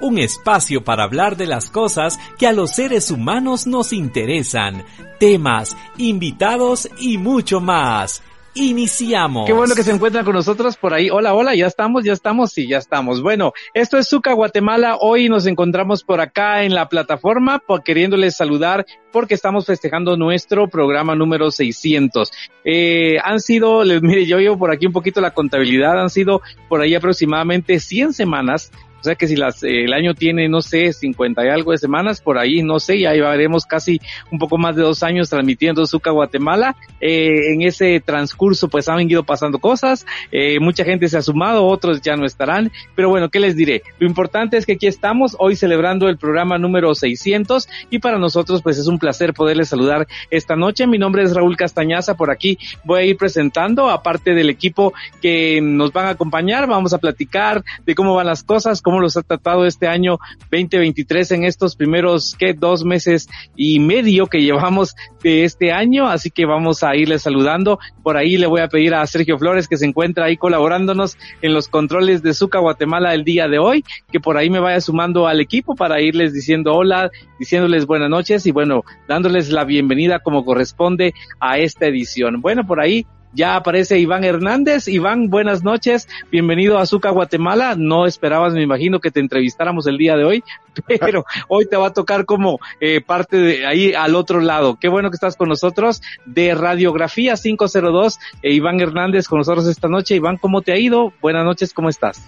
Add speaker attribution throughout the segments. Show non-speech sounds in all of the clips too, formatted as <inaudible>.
Speaker 1: un espacio para hablar de las cosas que a los seres humanos nos interesan, temas, invitados y mucho más. Iniciamos.
Speaker 2: Qué bueno que se encuentran con nosotros por ahí. Hola, hola, ya estamos, ya estamos, sí, ya estamos. Bueno, esto es Zuca Guatemala. Hoy nos encontramos por acá en la plataforma por queriéndoles saludar porque estamos festejando nuestro programa número 600. Eh, han sido, les mire, yo llevo por aquí un poquito la contabilidad, han sido por ahí aproximadamente 100 semanas o sea que si las, el año tiene, no sé, 50 y algo de semanas, por ahí, no sé, ya llevaremos casi un poco más de dos años transmitiendo Zuca Guatemala. Eh, en ese transcurso pues han ido pasando cosas, eh, mucha gente se ha sumado, otros ya no estarán, pero bueno, ¿qué les diré? Lo importante es que aquí estamos hoy celebrando el programa número 600 y para nosotros pues es un placer poderles saludar esta noche. Mi nombre es Raúl Castañaza, por aquí voy a ir presentando, aparte del equipo que nos van a acompañar, vamos a platicar de cómo van las cosas, los ha tratado este año 2023 en estos primeros, ¿qué? Dos meses y medio que llevamos de este año, así que vamos a irles saludando. Por ahí le voy a pedir a Sergio Flores que se encuentra ahí colaborándonos en los controles de Zuca Guatemala el día de hoy, que por ahí me vaya sumando al equipo para irles diciendo hola, diciéndoles buenas noches y bueno, dándoles la bienvenida como corresponde a esta edición. Bueno, por ahí ya aparece Iván Hernández. Iván, buenas noches. Bienvenido a Azúcar Guatemala. No esperabas, me imagino, que te entrevistáramos el día de hoy, <laughs> pero hoy te va a tocar como eh, parte de ahí al otro lado. Qué bueno que estás con nosotros de Radiografía 502. E Iván Hernández con nosotros esta noche. Iván, ¿cómo te ha ido? Buenas noches, ¿cómo estás?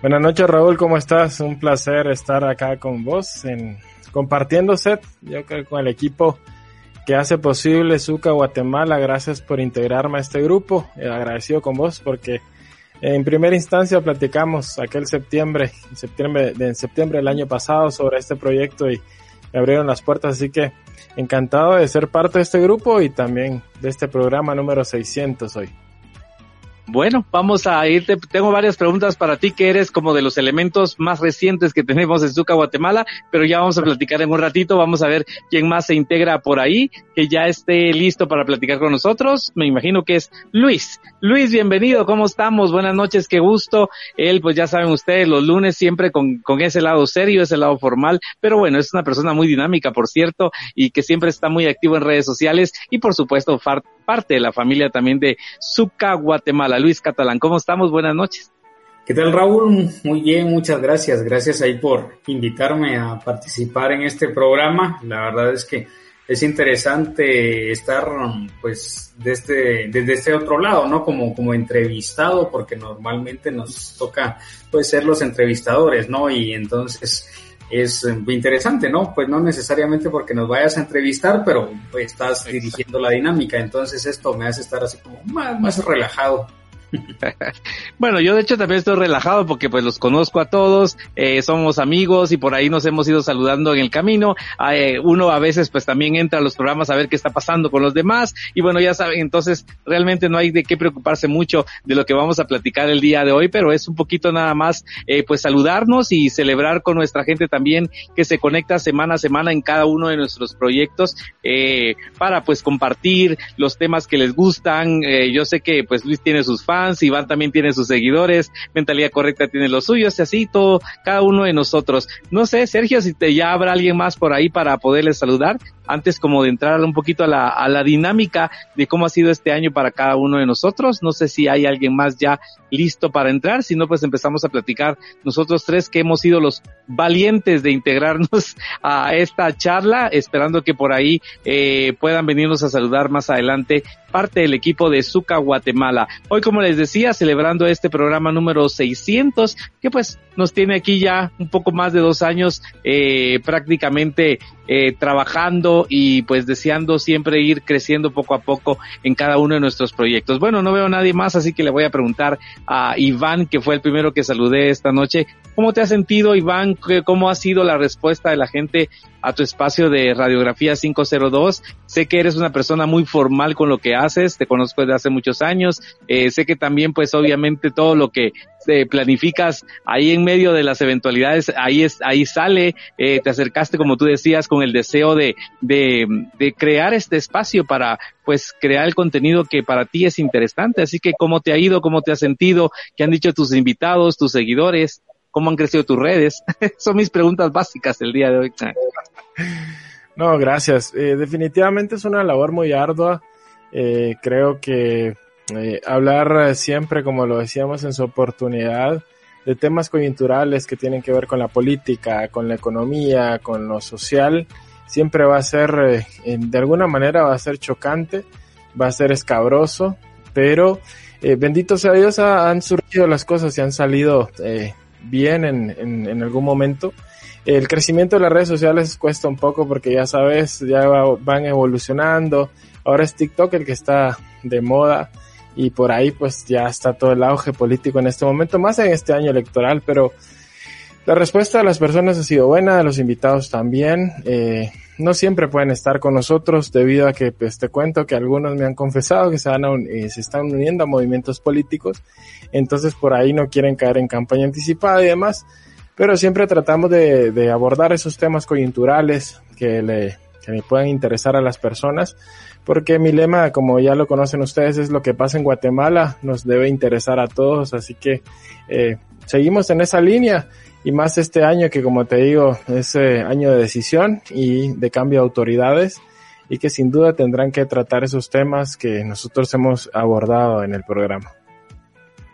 Speaker 3: Buenas noches, Raúl, ¿cómo estás? Un placer estar acá con vos en compartiendo set, yo creo con el equipo que hace posible Zuca Guatemala. Gracias por integrarme a este grupo. Eh, agradecido con vos porque en primera instancia platicamos aquel septiembre, en septiembre, en septiembre del año pasado sobre este proyecto y me abrieron las puertas. Así que encantado de ser parte de este grupo y también de este programa número 600 hoy.
Speaker 2: Bueno, vamos a irte. Tengo varias preguntas para ti, que eres como de los elementos más recientes que tenemos en Zuca, Guatemala, pero ya vamos a platicar en un ratito. Vamos a ver quién más se integra por ahí, que ya esté listo para platicar con nosotros. Me imagino que es Luis. Luis, bienvenido. ¿Cómo estamos? Buenas noches, qué gusto. Él, pues ya saben ustedes, los lunes siempre con, con ese lado serio, ese lado formal, pero bueno, es una persona muy dinámica, por cierto, y que siempre está muy activo en redes sociales y por supuesto parte de la familia también de Zuca, Guatemala. Luis Catalán. ¿Cómo estamos? Buenas noches.
Speaker 4: ¿Qué tal Raúl? Muy bien, muchas gracias. Gracias ahí por invitarme a participar en este programa. La verdad es que es interesante estar pues desde, desde este otro lado, ¿no? Como, como entrevistado, porque normalmente nos toca pues ser los entrevistadores, ¿no? Y entonces es interesante, ¿no? Pues no necesariamente porque nos vayas a entrevistar, pero estás dirigiendo la dinámica, entonces esto me hace estar así como más, más relajado. <laughs>
Speaker 2: bueno, yo de hecho también estoy relajado porque pues los conozco a todos, eh, somos amigos y por ahí nos hemos ido saludando en el camino. Eh, uno a veces pues también entra a los programas a ver qué está pasando con los demás y bueno, ya saben, entonces realmente no hay de qué preocuparse mucho de lo que vamos a platicar el día de hoy, pero es un poquito nada más eh, pues saludarnos y celebrar con nuestra gente también que se conecta semana a semana en cada uno de nuestros proyectos para pues compartir los temas que les gustan. yo sé que pues Luis tiene sus fans Iván también tiene sus seguidores, Mentalidad Correcta tiene los suyos, y así todo, cada uno de nosotros. No sé, Sergio, si te ya habrá alguien más por ahí para poderles saludar, antes como de entrar un poquito a la, a la dinámica de cómo ha sido este año para cada uno de nosotros. No sé si hay alguien más ya listo para entrar, si no, pues empezamos a platicar nosotros tres que hemos sido los valientes de integrarnos <laughs> a esta charla, esperando que por ahí eh, puedan venirnos a saludar más adelante parte del equipo de Zuca Guatemala. Hoy, como les decía, celebrando este programa número 600, que pues nos tiene aquí ya un poco más de dos años eh, prácticamente eh, trabajando y pues deseando siempre ir creciendo poco a poco en cada uno de nuestros proyectos. Bueno, no veo a nadie más, así que le voy a preguntar a Iván, que fue el primero que saludé esta noche. ¿Cómo te has sentido, Iván? ¿Cómo ha sido la respuesta de la gente a tu espacio de radiografía 502? Sé que eres una persona muy formal con lo que haces, te conozco desde hace muchos años. Eh, sé que también, pues, obviamente todo lo que planificas ahí en medio de las eventualidades, ahí es, ahí sale, eh, te acercaste, como tú decías, con el deseo de, de, de crear este espacio para, pues, crear el contenido que para ti es interesante. Así que, ¿cómo te ha ido? ¿Cómo te has sentido? ¿Qué han dicho tus invitados, tus seguidores? ¿Cómo han crecido tus redes? <laughs> Son mis preguntas básicas el día de hoy.
Speaker 3: No, gracias. Eh, definitivamente es una labor muy ardua. Eh, creo que eh, hablar siempre, como lo decíamos en su oportunidad, de temas coyunturales que tienen que ver con la política, con la economía, con lo social, siempre va a ser, eh, de alguna manera va a ser chocante, va a ser escabroso, pero eh, bendito sea Dios, han surgido las cosas y han salido eh, bien en, en, algún momento. El crecimiento de las redes sociales cuesta un poco porque ya sabes, ya va, van evolucionando. Ahora es TikTok el que está de moda y por ahí pues ya está todo el auge político en este momento, más en este año electoral, pero la respuesta de las personas ha sido buena, de los invitados también. Eh, no siempre pueden estar con nosotros debido a que pues te cuento que algunos me han confesado que se, van a, eh, se están uniendo a movimientos políticos, entonces por ahí no quieren caer en campaña anticipada y demás, pero siempre tratamos de, de abordar esos temas coyunturales que le, que le puedan interesar a las personas porque mi lema, como ya lo conocen ustedes, es lo que pasa en Guatemala, nos debe interesar a todos, así que eh, seguimos en esa línea y más este año que como te digo es eh, año de decisión y de cambio de autoridades y que sin duda tendrán que tratar esos temas que nosotros hemos abordado en el programa.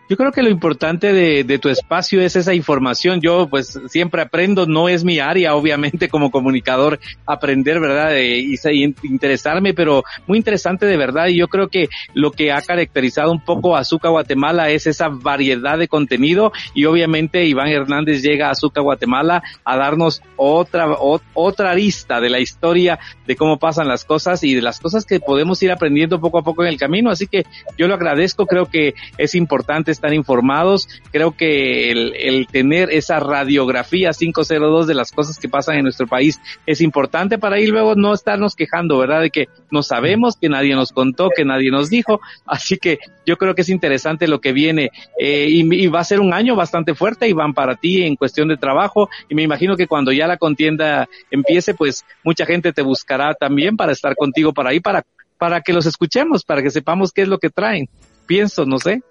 Speaker 2: Yo creo que lo importante de, de, tu espacio es esa información. Yo pues siempre aprendo, no es mi área, obviamente como comunicador, aprender, ¿verdad? y, y, interesarme, pero muy interesante de verdad. Y yo creo que lo que ha caracterizado un poco a Azúcar Guatemala es esa variedad de contenido y obviamente Iván Hernández llega a Azúcar Guatemala a darnos otra, o, otra arista de la historia de cómo pasan las cosas y de las cosas que podemos ir aprendiendo poco a poco en el camino. Así que yo lo agradezco, creo que es importante estar informados. Creo que el, tener esa radiografía 502 de las cosas que pasan en nuestro país es importante para ir luego no estarnos quejando, ¿verdad? De que no sabemos, que nadie nos contó, que nadie nos dijo. Así que yo creo que es interesante lo que viene eh, y, y, va a ser un año bastante fuerte, Iván, para ti en cuestión de trabajo. Y me imagino que cuando ya la contienda empiece, pues mucha gente te buscará también para estar contigo para ahí, para, para que los escuchemos, para que sepamos qué es lo que traen. Pienso, no sé.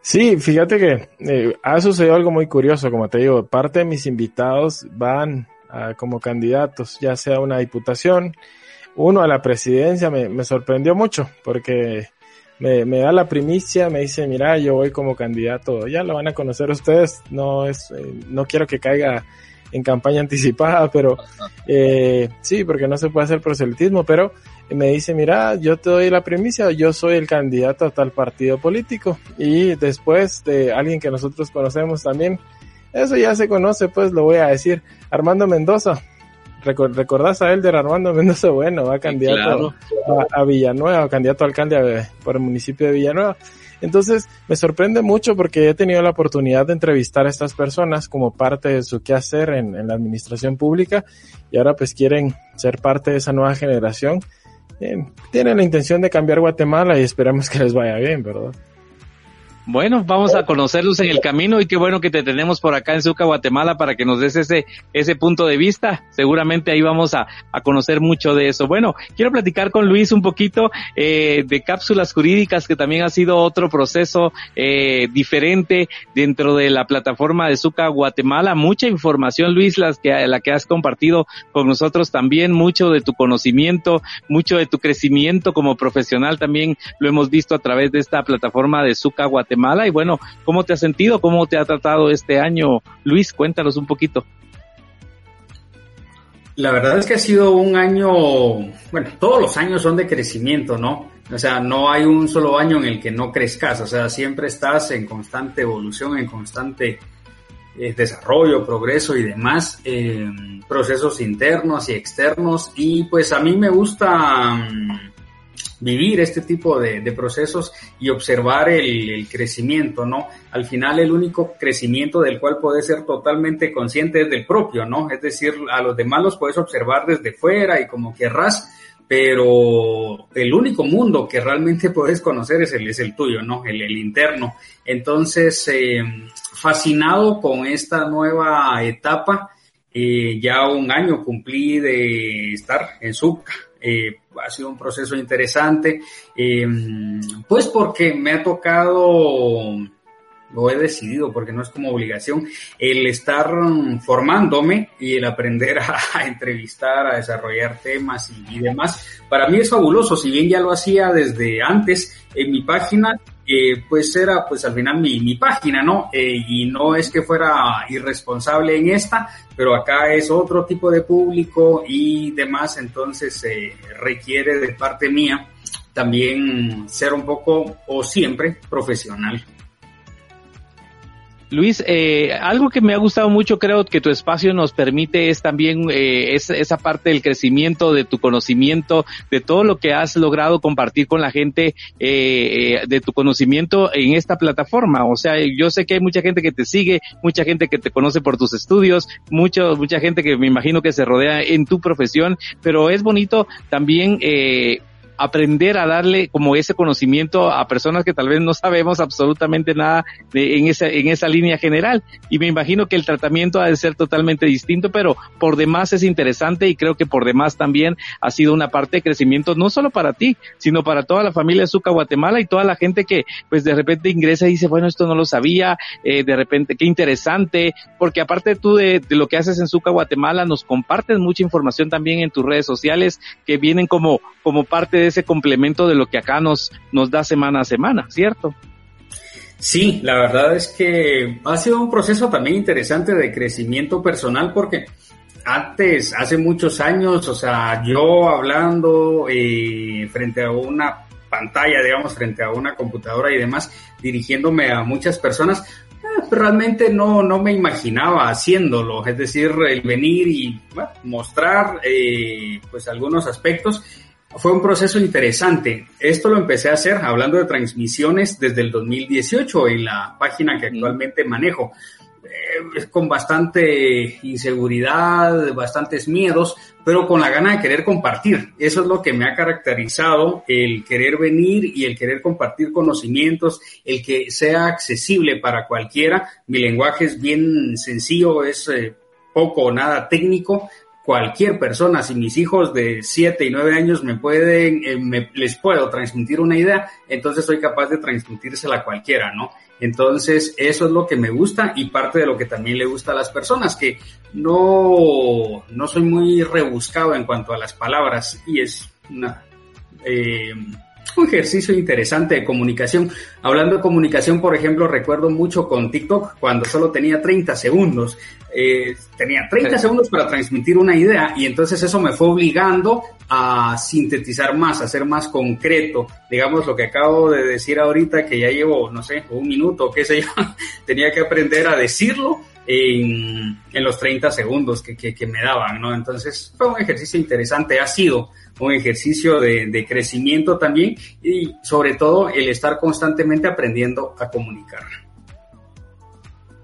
Speaker 3: Sí, fíjate que eh, ha sucedido algo muy curioso, como te digo, parte de mis invitados van como candidatos, ya sea una diputación, uno a la presidencia, me, me sorprendió mucho porque me, me, da la primicia, me dice, mira, yo voy como candidato, ya lo van a conocer ustedes, no es, eh, no quiero que caiga en campaña anticipada, <laughs> pero eh, sí, porque no se puede hacer proselitismo, pero me dice, mira, yo te doy la primicia, yo soy el candidato a tal partido político. Y después de alguien que nosotros conocemos también, eso ya se conoce, pues lo voy a decir, Armando Mendoza. ¿Recordás a él de Armando <laughs> Mendoza? Bueno, va candidato sí, claro. a, a, Villanueva, candidato a alcalde por el municipio de Villanueva. Entonces, me sorprende mucho porque he tenido la oportunidad de entrevistar a estas personas como parte de su quehacer en, en la administración pública y ahora pues quieren ser parte de esa nueva generación bien, tienen la intención de cambiar Guatemala y esperamos que les vaya bien, ¿verdad?
Speaker 2: Bueno, vamos a conocerlos en el camino y qué bueno que te tenemos por acá en Suca, Guatemala, para que nos des ese, ese punto de vista. Seguramente ahí vamos a, a conocer mucho de eso. Bueno, quiero platicar con Luis un poquito eh, de cápsulas jurídicas, que también ha sido otro proceso eh, diferente dentro de la plataforma de Suca, Guatemala. Mucha información, Luis, las que, la que has compartido con nosotros también, mucho de tu conocimiento, mucho de tu crecimiento como profesional también lo hemos visto a través de esta plataforma de Suca, Guatemala. Guatemala y bueno, ¿cómo te has sentido? ¿Cómo te ha tratado este año? Luis, cuéntanos un poquito.
Speaker 4: La verdad es que ha sido un año, bueno, todos los años son de crecimiento, ¿no? O sea, no hay un solo año en el que no crezcas, o sea, siempre estás en constante evolución, en constante eh, desarrollo, progreso y demás, eh, procesos internos y externos. Y pues a mí me gusta mm, vivir este tipo de, procesos y observar el, crecimiento, ¿no? Al final el único crecimiento del cual puedes ser totalmente consciente es del propio, ¿no? Es decir, a los demás los puedes observar desde fuera y como querrás, pero el único mundo que realmente <laughs> puedes conocer es el, es el tuyo, ¿no? El, interno. Entonces, eh, fascinado con esta nueva etapa, eh, ya un año cumplí de estar en SUCA. Eh, ha sido un proceso interesante, pues porque me ha tocado lo he decidido porque no es como obligación, el estar formándome y el aprender <laughs> a, entrevistar, a desarrollar temas y, demás, para mí es fabuloso, si bien ya lo hacía desde antes en mi página, pues era pues al final mi, mi página, ¿no? Eh, y no es que fuera irresponsable en esta, pero acá es otro tipo de público y demás, entonces eh, requiere de parte mía también ser un poco o siempre profesional.
Speaker 2: Luis, eh, algo que me ha gustado mucho, creo que tu espacio nos permite es también eh, esa parte del crecimiento de tu conocimiento, de todo lo que has logrado compartir con la gente, eh, de tu conocimiento en esta plataforma. O sea, yo sé que hay mucha gente que te sigue, mucha gente que te conoce por tus estudios, mucho, mucha gente que me imagino que se rodea en tu profesión, pero es bonito también eh, aprender a darle como ese conocimiento a personas que tal vez no sabemos absolutamente nada de, en esa en esa línea general. Y me imagino que el tratamiento ha de ser totalmente distinto pero por demás es interesante y creo que por demás también ha sido una parte de crecimiento no solo para ti sino para toda la familia de Guatemala y toda la gente que pues de repente ingresa y dice bueno esto no lo sabía eh, de repente qué interesante porque aparte tú de, de lo que haces en Zuca Guatemala nos compartes mucha información también en tus redes sociales que vienen como como parte de ese complemento de lo que acá nos, nos da semana a semana, ¿cierto?
Speaker 4: Sí, la verdad es que ha sido un proceso también interesante de crecimiento personal porque antes, hace muchos años, o sea, yo hablando eh, frente a una pantalla, digamos, frente a una computadora y demás, dirigiéndome a muchas personas, eh, realmente no, no me imaginaba haciéndolo, es decir, el venir y mostrar eh, pues algunos aspectos fue un proceso interesante. Esto lo empecé a hacer hablando de transmisiones desde el 2018 en la página que actualmente manejo. Eh, con bastante inseguridad, bastantes miedos, pero con la gana de querer compartir. Eso es lo que me ha caracterizado, el querer venir y el querer compartir conocimientos, el que sea accesible para cualquiera. Mi lenguaje es bien sencillo, es eh, poco o nada técnico, cualquier persona, si mis hijos de 7 y 9 años me pueden, eh, les puedo transmitir una idea, entonces soy capaz de transmitírsela a cualquiera, ¿no? Entonces, eso es lo que me gusta y parte de lo que también le gusta a las personas, que no, no soy muy rebuscado en cuanto a las palabras y es una, eh, un ejercicio interesante de comunicación. Hablando de comunicación, por ejemplo, recuerdo mucho con TikTok cuando solo tenía 30 segundos. Eh, tenía 30 segundos para transmitir una idea y entonces eso me fue obligando a sintetizar más, a ser más concreto. Digamos lo que acabo de decir ahorita, que ya llevo, no sé, un minuto, qué sé yo, <laughs> tenía que aprender a decirlo en, los 30 segundos que, que, que, me daban, ¿no? Entonces fue un ejercicio interesante, ha sido un ejercicio de, de, crecimiento también y sobre todo el estar constantemente aprendiendo a comunicar.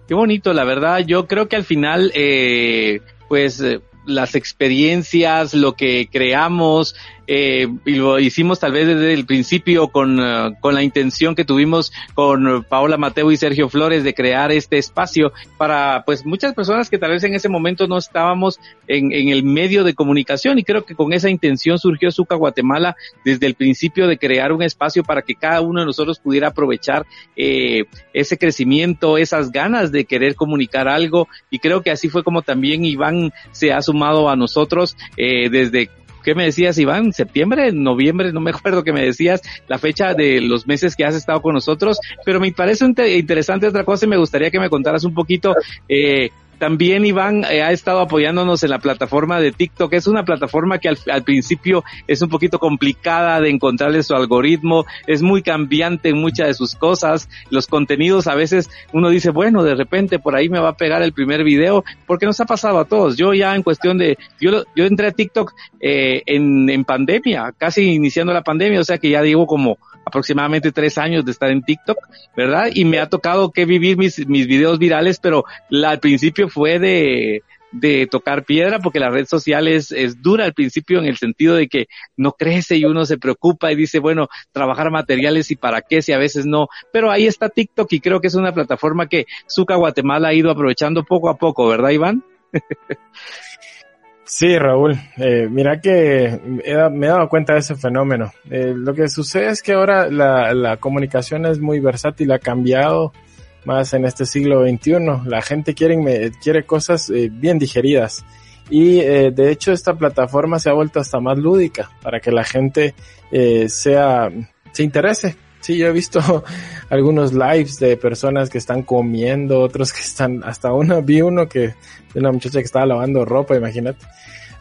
Speaker 2: Qué bonito, la verdad, yo creo que al final, eh, pues eh, las experiencias, lo que creamos, eh, y lo hicimos tal vez desde el principio con, uh, con la intención que tuvimos con Paola Mateo y Sergio Flores de crear este espacio para pues muchas personas que tal vez en ese momento no estábamos en, en el medio de comunicación y creo que con esa intención surgió Zuca Guatemala desde el principio de crear un espacio para que cada uno de nosotros pudiera aprovechar eh, ese crecimiento, esas ganas de querer comunicar algo. Y creo que así fue como también Iván se ha sumado a nosotros eh, desde ¿qué me decías, Iván? ¿Septiembre? ¿Noviembre? No me acuerdo que me decías la fecha de los meses que has estado con nosotros, pero me parece interesante otra cosa y me gustaría que me contaras un poquito, eh, también Iván eh, ha estado apoyándonos en la plataforma de TikTok. Es una plataforma que al, principio es un poquito complicada de encontrarle su algoritmo, es muy cambiante en muchas de sus cosas. Los contenidos a veces uno dice, bueno, de repente por ahí me va a pegar el primer video, porque nos ha pasado a todos. Yo ya en cuestión de, yo, yo entré a TikTok eh, en, en pandemia, casi iniciando la pandemia, o sea que ya digo como aproximadamente tres años de estar en TikTok, ¿verdad? Y me ha tocado que vivir mis, mis videos virales, pero la, al principio fue de, de tocar piedra porque la red social es, es dura al principio en el sentido de que no crece y uno se preocupa y dice, bueno, trabajar materiales y para qué si a veces no. Pero ahí está TikTok y creo que es una plataforma que Zuca Guatemala ha ido aprovechando poco a poco, ¿verdad, Iván? <laughs>
Speaker 3: Sí, Raúl, eh, mira que me he dado cuenta de ese fenómeno. Eh, lo que sucede es que ahora la, la, comunicación es muy versátil, ha cambiado más en este siglo XXI. La gente quiere, quiere cosas eh, bien digeridas. Y eh, de hecho esta plataforma se ha vuelto hasta más lúdica para que la gente eh, sea, se interese Sí, yo he visto <laughs> algunos lives de personas que están comiendo, otros que están, hasta uno, vi uno que, de una muchacha que estaba lavando ropa, imagínate.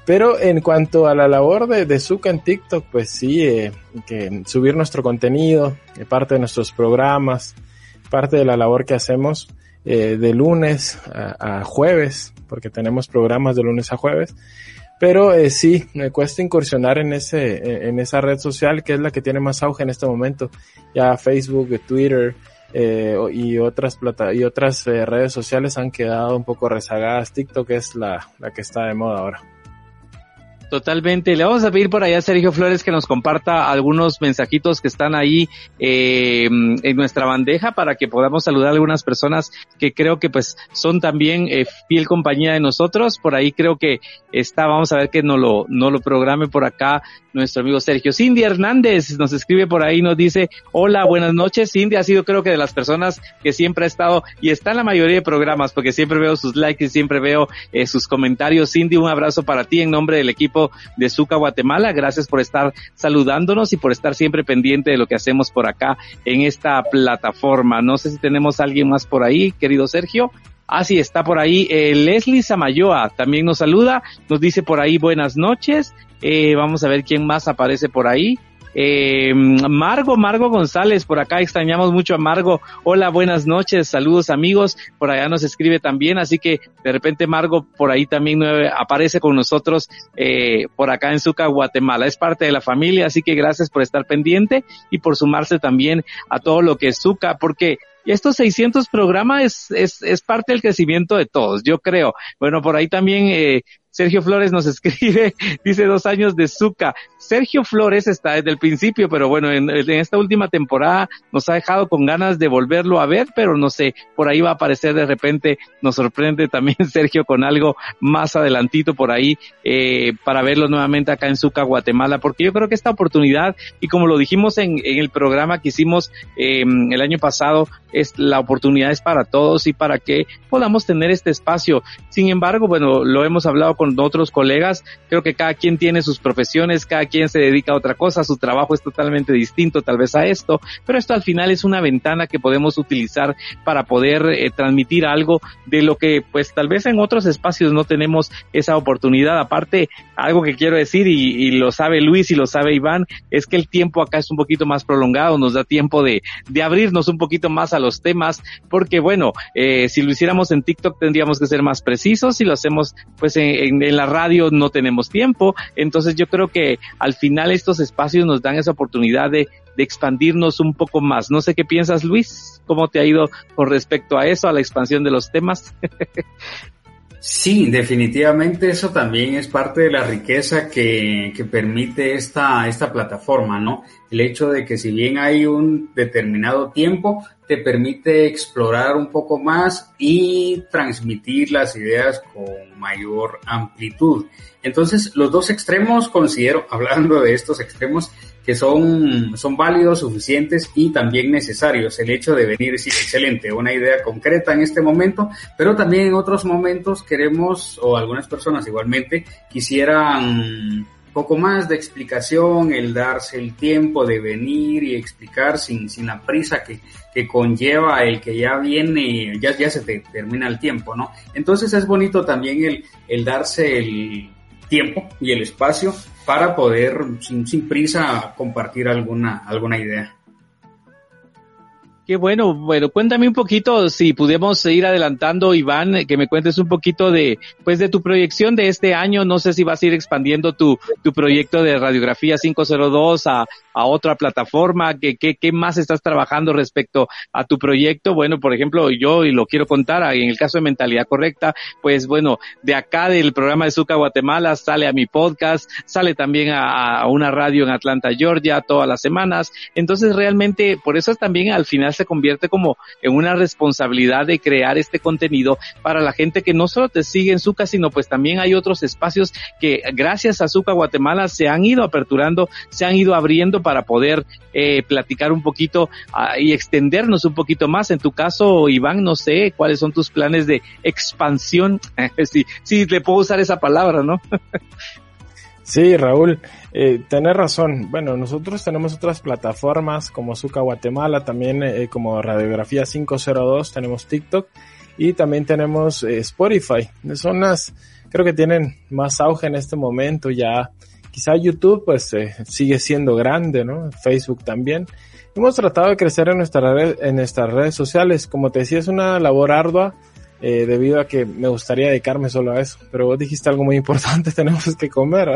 Speaker 3: Pero en cuanto a la labor de, de Zuka en TikTok, pues sí, eh, que subir nuestro contenido, eh, parte de nuestros programas, parte de la labor que hacemos eh, de lunes a, a, jueves, porque tenemos programas de lunes a jueves, pero eh, sí, me cuesta incursionar en ese, en esa red social que es la que tiene más auge en este momento. Ya Facebook, Twitter eh, y otras plata y otras eh, redes sociales han quedado un poco rezagadas. TikTok es la, la que está de moda ahora.
Speaker 2: Totalmente. Le vamos a pedir por allá a Sergio Flores que nos comparta algunos mensajitos que están ahí eh, en nuestra bandeja para que podamos saludar a algunas personas que creo que pues son también eh, fiel compañía de nosotros. Por ahí creo que está, vamos a ver que no lo, no lo programe por acá nuestro amigo Sergio. Cindy Hernández nos escribe por ahí, nos dice, hola, buenas noches. Cindy ha sido creo que de las personas que siempre ha estado y está en la mayoría de programas porque siempre veo sus likes y siempre veo eh, sus comentarios. Cindy, un abrazo para ti en nombre del equipo de Zuca Guatemala. Gracias por estar saludándonos y por estar siempre pendiente de lo que hacemos por acá en esta plataforma. No sé si tenemos a alguien más por ahí, querido Sergio. Ah, sí, está por ahí. Eh, Leslie Samayoa también nos saluda, nos dice por ahí buenas noches. Eh, vamos a ver quién más aparece por ahí. Eh, Margo, Margo González, por acá extrañamos mucho a Margo. Hola, buenas noches, saludos amigos. Por allá nos escribe también, así que de repente Margo por ahí también aparece con nosotros eh, por acá en Zuca, Guatemala. Es parte de la familia, así que gracias por estar pendiente y por sumarse también a todo lo que es Zuca, porque estos 600 programas es, es, es, parte del crecimiento de todos, yo creo. Bueno, por ahí también eh, Sergio Flores nos <laughs> escribe, dice dos años de Zuca. Sergio Flores está desde el principio, pero bueno, en, esta última temporada nos ha dejado con ganas de volverlo a ver, pero no sé, por ahí va a aparecer de repente, nos sorprende también <laughs> Sergio con algo más adelantito por ahí, eh, para verlo nuevamente acá en Zuca, Guatemala, porque yo creo que esta oportunidad, y como lo dijimos en, en el programa que hicimos eh, el año pasado, es la oportunidad es para todos y para que podamos tener este espacio. Sin embargo, bueno, lo hemos hablado con otros colegas, creo que cada quien tiene sus profesiones, cada quien se dedica a otra cosa, su trabajo es totalmente distinto tal vez a esto, pero esto al final es una ventana que podemos utilizar para poder eh, transmitir algo de lo que pues tal vez en otros espacios no tenemos esa oportunidad. Aparte, algo que quiero decir y, lo sabe Luis y lo sabe Iván, es que el tiempo acá es un poquito más prolongado, nos da tiempo de, de abrirnos un poquito más a los temas, porque bueno, eh, si lo hiciéramos en TikTok tendríamos que ser más precisos, si lo hacemos pues en, en, la radio no tenemos tiempo, entonces yo creo que al final estos espacios nos dan esa oportunidad de, de expandirnos un poco más. No sé qué piensas Luis, cómo te ha ido con respecto a eso, a la expansión de los temas. <laughs>
Speaker 4: Sí, definitivamente eso también es parte de la riqueza que, que, permite esta, esta plataforma, ¿no? El hecho de que si bien hay un determinado tiempo, te permite explorar un poco más y transmitir las ideas con mayor amplitud. Entonces, los dos extremos, considero, <laughs> hablando de estos extremos, que son, son válidos, suficientes y también necesarios. El hecho de venir decir, excelente, una idea concreta en este momento, pero también en otros momentos queremos, o algunas personas igualmente, quisieran poco más de explicación, el darse el tiempo de venir y explicar sin, sin la prisa que, que conlleva el que ya viene, ya, ya se te termina el tiempo, ¿no? Entonces es bonito también el, el darse el tiempo y el espacio para poder sin, prisa compartir alguna, alguna idea.
Speaker 2: Qué bueno, bueno, cuéntame un poquito, si pudiéramos ir adelantando, Iván, que me cuentes un poquito de, pues, de tu proyección de este año. No sé si vas a ir expandiendo tu, tu proyecto de radiografía 502 a, a otra plataforma, ¿qué, qué, qué más estás trabajando respecto a tu proyecto? Bueno, por ejemplo, yo, y lo quiero contar, en el caso de Mentalidad Correcta, pues bueno, de acá del programa de Zuca Guatemala sale a mi podcast, sale también a, a una radio en Atlanta, Georgia, todas las semanas. Entonces realmente, por eso también al final se convierte como en una responsabilidad de crear este contenido para la gente que no solo te sigue en Zuca, sino pues también hay otros espacios que gracias a Zuca Guatemala se han ido aperturando, se han ido abriendo para poder eh, platicar un poquito uh, y extendernos un poquito más. En tu caso, Iván, no sé cuáles son tus planes de expansión. <laughs> sí, sí, le puedo usar esa palabra, ¿no? <laughs>
Speaker 3: Sí, Raúl, eh, tenés razón. Bueno, nosotros tenemos otras plataformas como Zuca Guatemala, también eh, como Radiografía 502, tenemos TikTok y también tenemos eh, Spotify. Son las, creo que tienen más auge en este momento ya quizá YouTube pues eh, sigue siendo grande, ¿no? Facebook también. Hemos tratado de crecer en, nuestra red, en nuestras redes sociales. Como te decía, es una labor ardua eh, debido a que me gustaría dedicarme solo a eso. Pero vos dijiste algo muy <laughs> importante, tenemos que comer,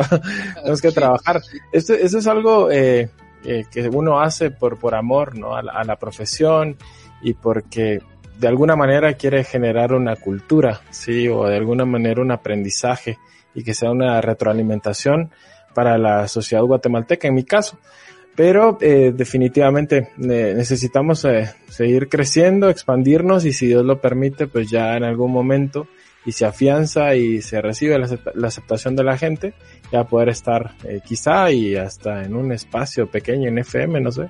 Speaker 3: tenemos que trabajar. Esto, eso es algo eh, eh, que uno hace por, por amor, ¿no? A la, a la profesión y porque de alguna manera quiere generar una cultura, sí, o de alguna manera un aprendizaje y que sea una retroalimentación para la sociedad guatemalteca, en mi caso. Pero eh, definitivamente necesitamos eh, seguir creciendo, expandirnos y si Dios lo permite, pues ya en algún momento y se afianza y se recibe la, la aceptación de la gente, ya poder estar eh, quizá y hasta en un espacio pequeño en FM, no sé.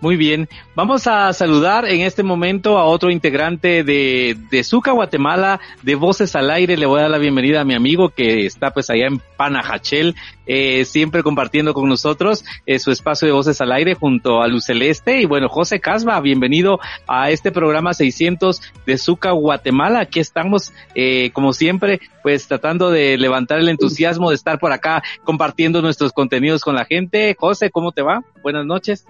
Speaker 2: Muy bien, vamos a saludar en este momento a otro integrante de, de Zuca Guatemala, de Voces al Aire. Le voy a dar la bienvenida a mi amigo que está pues allá en Panajachel, eh, siempre compartiendo con nosotros eh, su espacio de Voces al Aire junto a Luz Celeste. Y bueno, José Casba, bienvenido a este programa 600 de Zuca Guatemala. Aquí estamos, eh, como siempre, pues tratando de levantar el entusiasmo de estar por acá compartiendo nuestros contenidos con la gente. José, ¿cómo te va? Buenas noches.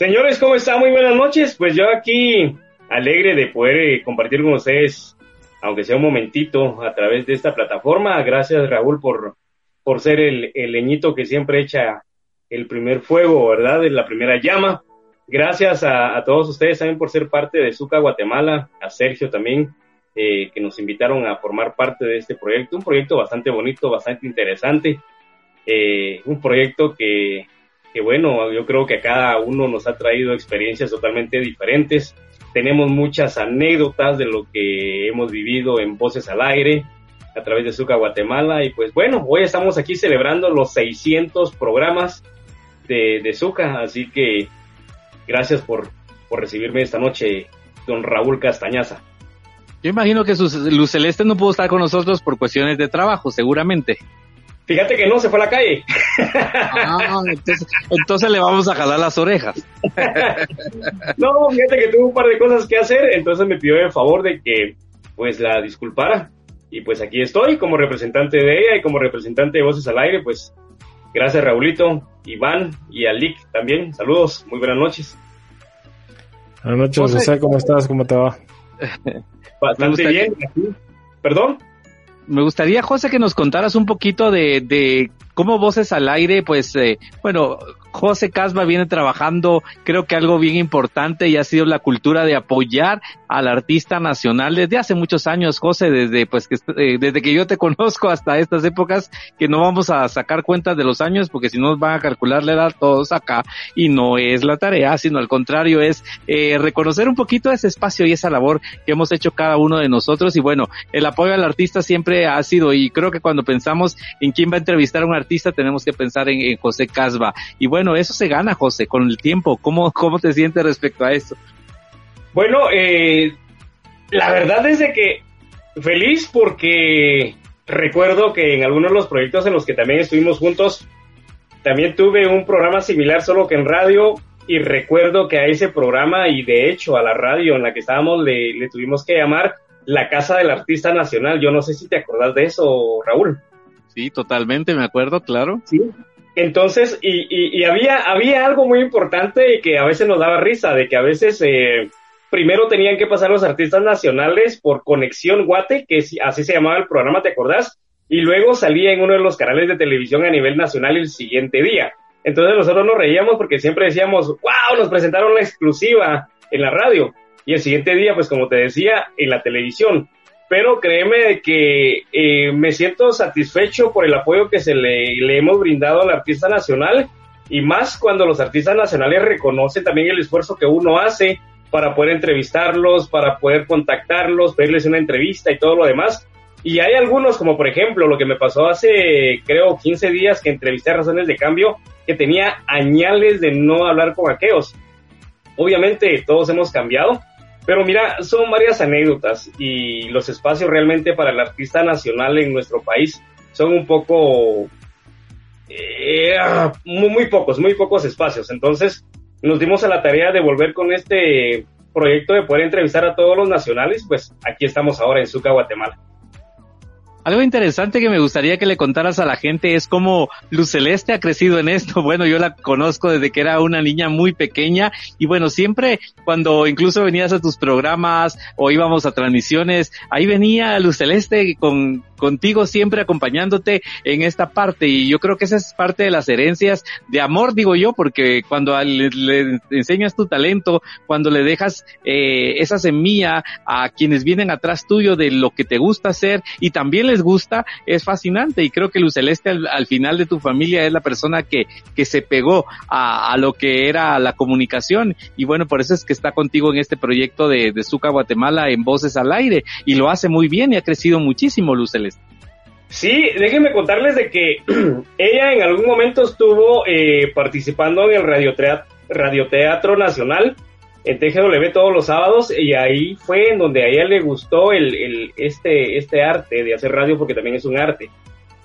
Speaker 5: Señores, ¿cómo están? Muy buenas noches. Pues yo aquí alegre de poder eh, compartir con ustedes, aunque sea un momentito, a través de esta plataforma. Gracias, Raúl, por, por ser el, el leñito que siempre echa el primer fuego, ¿verdad? La primera llama. Gracias a, a, todos ustedes también por ser parte de Zuca Guatemala, a Sergio también, eh, que nos invitaron a formar parte de este proyecto. Un proyecto bastante bonito, bastante interesante. Eh, un proyecto que que bueno, yo creo que a cada uno nos ha traído experiencias totalmente diferentes. Tenemos muchas anécdotas de lo que hemos vivido en Voces al Aire a través de Zuca Guatemala y pues bueno, hoy estamos aquí celebrando los 600 programas de, de así que gracias por, por recibirme esta noche, don Raúl Castañaza.
Speaker 2: Yo imagino que Luz Celeste no pudo estar con nosotros por cuestiones de trabajo, seguramente.
Speaker 5: Fíjate que no, se fue a la calle.
Speaker 2: Ah, entonces, entonces, le vamos a jalar las orejas. <laughs>
Speaker 5: no, fíjate que tuvo un par de cosas que hacer, entonces me pidió el favor de que pues la disculpara. Y pues aquí estoy como representante de ella y como representante de Voces al Aire, pues gracias Raulito, Iván y a Lick también. Saludos, muy buenas noches.
Speaker 3: Buenas noches, José, ¿cómo estás? ¿Cómo te va?
Speaker 5: Bastante bien. ¿Perdón?
Speaker 2: Me gustaría, José, que nos contaras un poquito de, de cómo Voces al Aire, pues, eh, bueno, José Casba viene trabajando, creo que algo bien importante y ha sido la cultura de apoyar al artista nacional desde hace muchos años, José, desde pues que eh, desde que yo te <laughs> conozco hasta estas épocas, que no vamos a sacar cuentas de los años porque si no nos van a calcular la edad todos acá y no es la tarea, sino al contrario es eh, reconocer un poquito ese espacio y esa labor que hemos hecho cada uno de nosotros. Y bueno, el apoyo al artista siempre ha sido y creo que cuando pensamos en quién va a entrevistar a un artista tenemos que pensar en, José Casba y bueno, bueno, eso se gana, José, con el tiempo. ¿Cómo, cómo te sientes respecto a eso?
Speaker 5: Bueno, eh, la verdad es de que feliz porque recuerdo que en algunos de los proyectos en los que también estuvimos juntos, también tuve un programa similar, solo que en radio, y recuerdo que a ese programa y de hecho a la radio en la que estábamos le, le tuvimos que llamar la Casa del Artista Nacional. Yo no sé si te acordás de eso, Raúl.
Speaker 2: Sí, totalmente, me acuerdo, claro.
Speaker 5: Sí. Entonces, y, y, y había, había algo muy importante que a veces nos daba risa, de que a veces eh, primero tenían que pasar los artistas nacionales por Conexión Guate, que así se llamaba el programa, ¿te acordás? Y luego salía en uno de los canales de televisión a nivel nacional el siguiente día. Entonces nosotros nos reíamos porque siempre decíamos, wow, nos presentaron la exclusiva en la radio. Y el siguiente día, pues como te decía, en la televisión. Pero créeme que eh, me siento satisfecho por el apoyo que se le, le hemos brindado al artista nacional y más cuando los artistas nacionales reconocen también el esfuerzo que uno hace para poder entrevistarlos, para poder contactarlos, pedirles una entrevista y todo lo demás. Y hay algunos, como por ejemplo lo que me pasó hace, creo, 15 días que entrevisté a Razones de Cambio, que tenía añales de no hablar con aquellos. Obviamente todos hemos cambiado, pero mira, son varias anécdotas y los espacios realmente para el artista nacional en nuestro país son un poco... Eh, muy, muy pocos, muy pocos espacios. Entonces, nos dimos a la tarea de volver con este proyecto de poder entrevistar a todos los nacionales, pues aquí estamos ahora en Zuca, Guatemala.
Speaker 2: Algo interesante que me gustaría que le contaras a la gente es cómo Luz Celeste ha crecido en esto. <laughs> Bueno, yo la conozco desde que era una niña muy pequeña y bueno, siempre cuando incluso venías a tus programas o íbamos a transmisiones, ahí venía Luz Celeste con, contigo siempre acompañándote en esta parte y yo creo que esa es parte de las herencias de amor, digo yo, porque cuando le, enseñas tu talento, cuando le dejas eh, esa semilla a quienes vienen atrás tuyo de lo que te gusta hacer y también les gusta, es fascinante. Y creo que Luz Celeste al, final de tu familia es la persona que, que se pegó a, a, lo que era la comunicación. Y bueno, por eso es que está contigo en este proyecto de, de Zuca Guatemala en Voces al Aire. Y lo hace muy bien y ha crecido muchísimo Luz Celeste.
Speaker 5: Sí, déjenme contarles de que <clears throat> ella en algún momento estuvo eh, participando en el radioteatro, radioteatro Nacional en TGW todos los sábados y ahí fue en donde a ella le gustó el, el, este, este arte de hacer radio porque también es un arte.